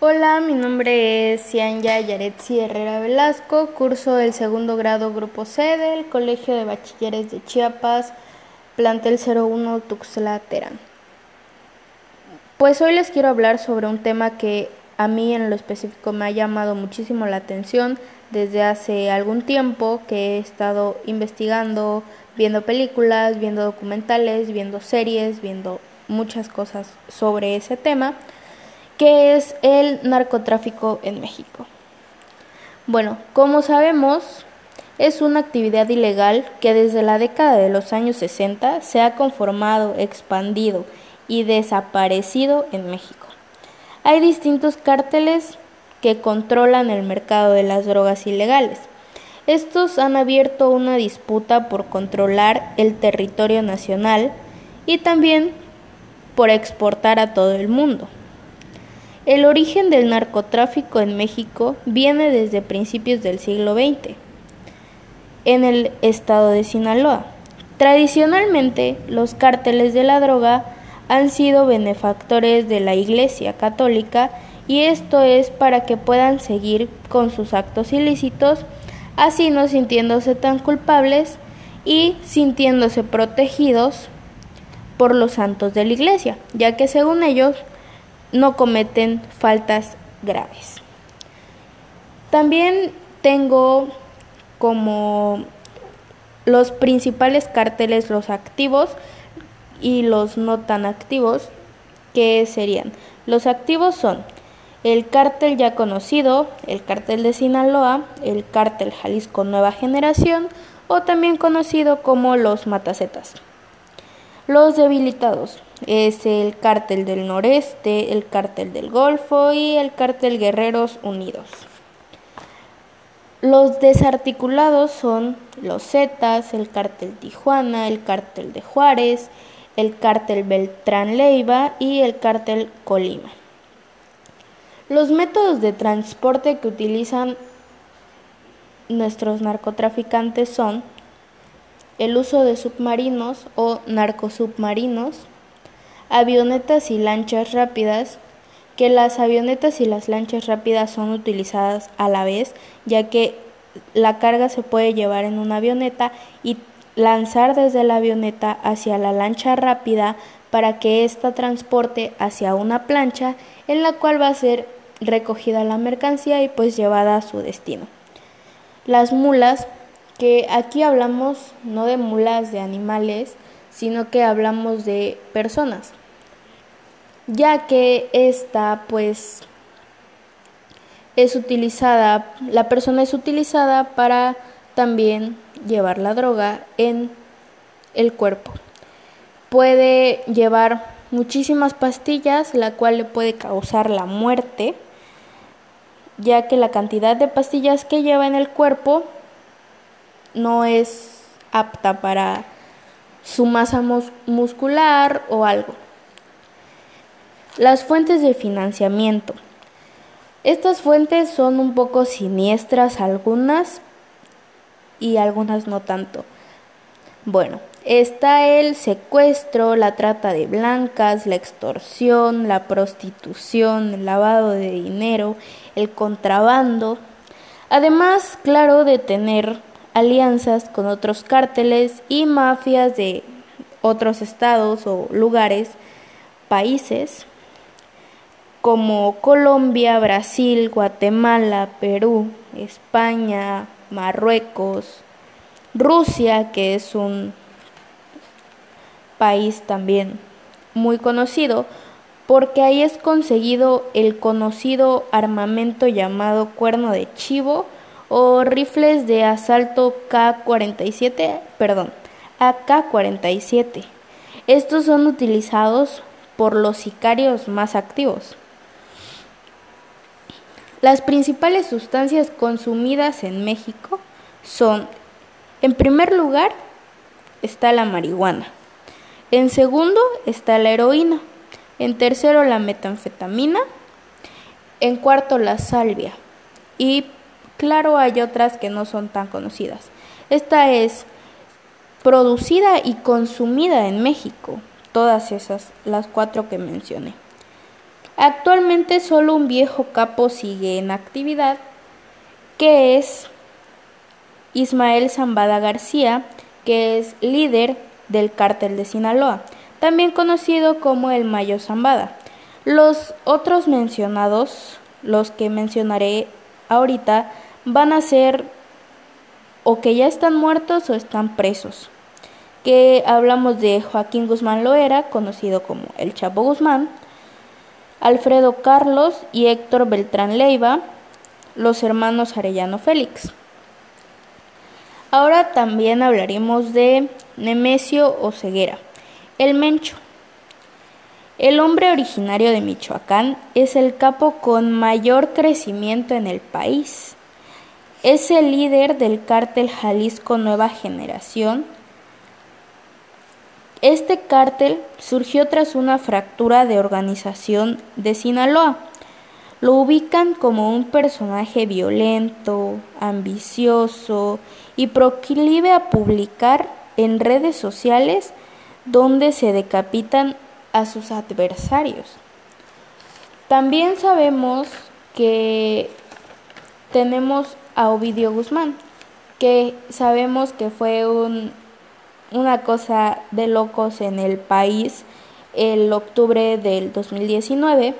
Hola, mi nombre es Cianya Yaretsi Herrera Velasco, curso el segundo grado Grupo C del Colegio de Bachilleres de Chiapas, plantel 01 Tuxtla Terán. Pues hoy les quiero hablar sobre un tema que a mí en lo específico me ha llamado muchísimo la atención desde hace algún tiempo que he estado investigando, viendo películas, viendo documentales, viendo series, viendo muchas cosas sobre ese tema ¿Qué es el narcotráfico en México? Bueno, como sabemos, es una actividad ilegal que desde la década de los años 60 se ha conformado, expandido y desaparecido en México. Hay distintos cárteles que controlan el mercado de las drogas ilegales. Estos han abierto una disputa por controlar el territorio nacional y también por exportar a todo el mundo. El origen del narcotráfico en México viene desde principios del siglo XX, en el estado de Sinaloa. Tradicionalmente, los cárteles de la droga han sido benefactores de la Iglesia Católica y esto es para que puedan seguir con sus actos ilícitos, así no sintiéndose tan culpables y sintiéndose protegidos por los santos de la Iglesia, ya que según ellos no cometen faltas graves. También tengo como los principales carteles, los activos y los no tan activos, que serían. Los activos son el cártel ya conocido, el cártel de Sinaloa, el cártel Jalisco Nueva Generación o también conocido como los Matacetas. Los debilitados es el cártel del noreste, el cártel del Golfo y el cártel Guerreros Unidos. Los desarticulados son los Zetas, el cártel Tijuana, el cártel de Juárez, el cártel Beltrán Leiva y el cártel Colima. Los métodos de transporte que utilizan nuestros narcotraficantes son el uso de submarinos o narcosubmarinos, avionetas y lanchas rápidas, que las avionetas y las lanchas rápidas son utilizadas a la vez, ya que la carga se puede llevar en una avioneta y lanzar desde la avioneta hacia la lancha rápida para que ésta transporte hacia una plancha en la cual va a ser recogida la mercancía y pues llevada a su destino. Las mulas que aquí hablamos no de mulas de animales, sino que hablamos de personas, ya que esta pues es utilizada, la persona es utilizada para también llevar la droga en el cuerpo. Puede llevar muchísimas pastillas, la cual le puede causar la muerte, ya que la cantidad de pastillas que lleva en el cuerpo no es apta para su masa muscular o algo. Las fuentes de financiamiento. Estas fuentes son un poco siniestras algunas y algunas no tanto. Bueno, está el secuestro, la trata de blancas, la extorsión, la prostitución, el lavado de dinero, el contrabando. Además, claro, de tener alianzas con otros cárteles y mafias de otros estados o lugares, países como Colombia, Brasil, Guatemala, Perú, España, Marruecos, Rusia, que es un país también muy conocido, porque ahí es conseguido el conocido armamento llamado cuerno de chivo, o rifles de asalto K-47, perdón, AK-47. Estos son utilizados por los sicarios más activos. Las principales sustancias consumidas en México son, en primer lugar, está la marihuana. En segundo está la heroína. En tercero la metanfetamina. En cuarto la salvia. Y Claro, hay otras que no son tan conocidas. Esta es producida y consumida en México, todas esas, las cuatro que mencioné. Actualmente solo un viejo capo sigue en actividad, que es Ismael Zambada García, que es líder del cártel de Sinaloa, también conocido como el Mayo Zambada. Los otros mencionados, los que mencionaré ahorita, van a ser o que ya están muertos o están presos. Que hablamos de Joaquín Guzmán Loera, conocido como el Chapo Guzmán, Alfredo Carlos y Héctor Beltrán Leiva, los hermanos Arellano Félix. Ahora también hablaremos de Nemesio Oceguera, el Mencho. El hombre originario de Michoacán es el capo con mayor crecimiento en el país. Es el líder del cártel Jalisco Nueva Generación. Este cártel surgió tras una fractura de organización de Sinaloa. Lo ubican como un personaje violento, ambicioso y proclive a publicar en redes sociales donde se decapitan a sus adversarios. También sabemos que tenemos a Ovidio Guzmán, que sabemos que fue un, una cosa de locos en el país el octubre del 2019,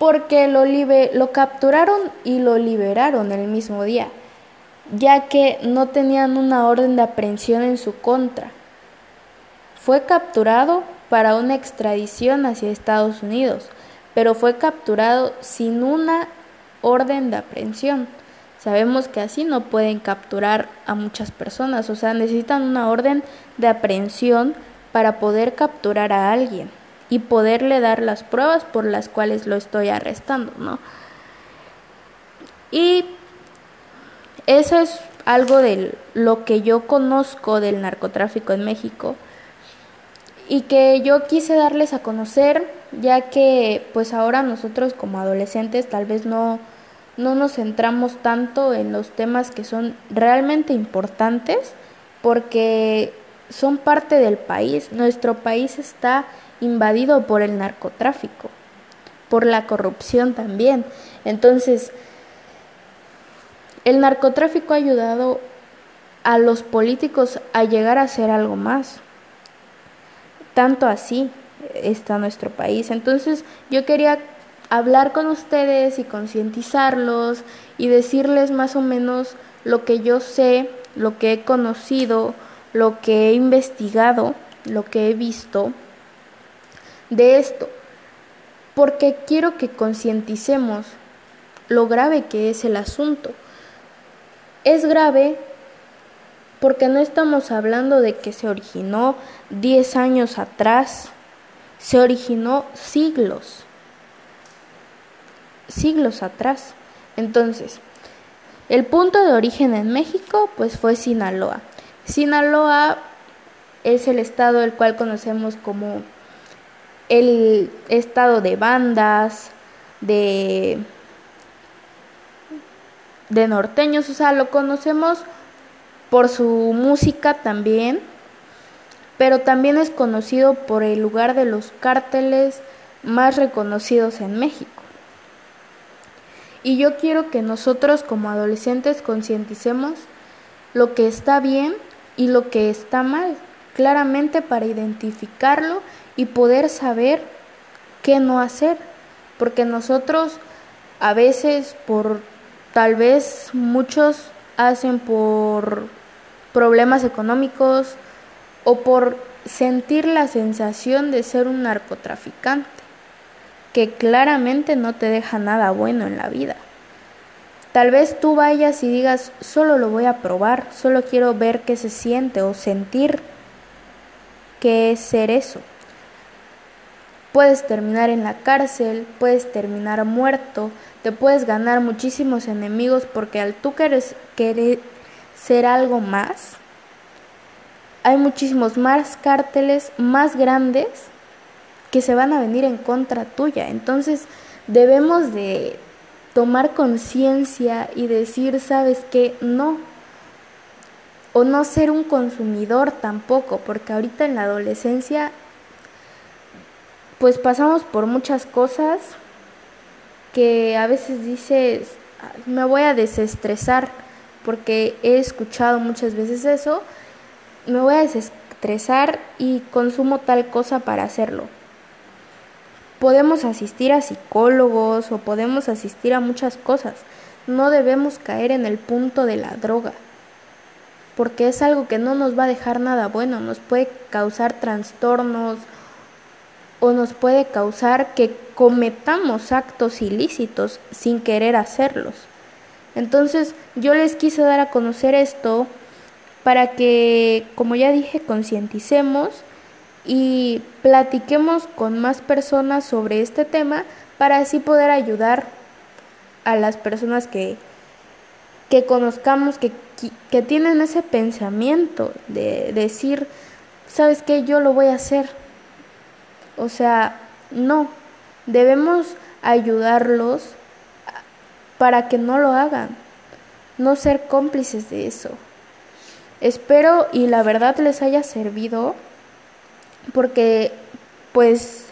porque lo capturaron y lo liberaron el mismo día, ya que no tenían una orden de aprehensión en su contra. Fue capturado para una extradición hacia Estados Unidos, pero fue capturado sin una orden de aprehensión. Sabemos que así no pueden capturar a muchas personas, o sea, necesitan una orden de aprehensión para poder capturar a alguien y poderle dar las pruebas por las cuales lo estoy arrestando, ¿no? Y eso es algo de lo que yo conozco del narcotráfico en México y que yo quise darles a conocer, ya que pues ahora nosotros como adolescentes tal vez no no nos centramos tanto en los temas que son realmente importantes porque son parte del país. Nuestro país está invadido por el narcotráfico, por la corrupción también. Entonces, el narcotráfico ha ayudado a los políticos a llegar a ser algo más. Tanto así está nuestro país. Entonces, yo quería hablar con ustedes y concientizarlos y decirles más o menos lo que yo sé, lo que he conocido, lo que he investigado, lo que he visto de esto. Porque quiero que concienticemos lo grave que es el asunto. Es grave porque no estamos hablando de que se originó 10 años atrás, se originó siglos siglos atrás. Entonces, el punto de origen en México pues fue Sinaloa. Sinaloa es el estado el cual conocemos como el estado de bandas, de de norteños, o sea, lo conocemos por su música también, pero también es conocido por el lugar de los cárteles más reconocidos en México. Y yo quiero que nosotros como adolescentes concienticemos lo que está bien y lo que está mal, claramente para identificarlo y poder saber qué no hacer. Porque nosotros a veces por tal vez muchos hacen por problemas económicos o por sentir la sensación de ser un narcotraficante que claramente no te deja nada bueno en la vida. Tal vez tú vayas y digas, solo lo voy a probar, solo quiero ver qué se siente o sentir qué es ser eso. Puedes terminar en la cárcel, puedes terminar muerto, te puedes ganar muchísimos enemigos porque al tú querer, querer ser algo más, hay muchísimos más cárteles más grandes que se van a venir en contra tuya. Entonces debemos de tomar conciencia y decir, sabes qué, no. O no ser un consumidor tampoco, porque ahorita en la adolescencia pues pasamos por muchas cosas que a veces dices, me voy a desestresar, porque he escuchado muchas veces eso, me voy a desestresar y consumo tal cosa para hacerlo. Podemos asistir a psicólogos o podemos asistir a muchas cosas. No debemos caer en el punto de la droga, porque es algo que no nos va a dejar nada bueno, nos puede causar trastornos o nos puede causar que cometamos actos ilícitos sin querer hacerlos. Entonces yo les quise dar a conocer esto para que, como ya dije, concienticemos y platiquemos con más personas sobre este tema para así poder ayudar a las personas que, que conozcamos, que, que tienen ese pensamiento de decir, ¿sabes qué? Yo lo voy a hacer. O sea, no, debemos ayudarlos para que no lo hagan, no ser cómplices de eso. Espero y la verdad les haya servido porque pues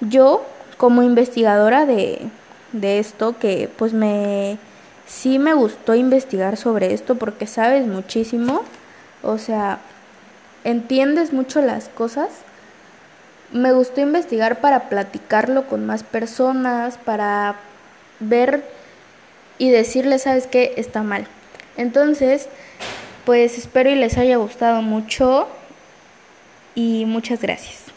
yo como investigadora de, de esto que pues me sí me gustó investigar sobre esto porque sabes muchísimo, o sea, entiendes mucho las cosas. Me gustó investigar para platicarlo con más personas, para ver y decirles, ¿sabes qué? Está mal. Entonces, pues espero y les haya gustado mucho y muchas gracias.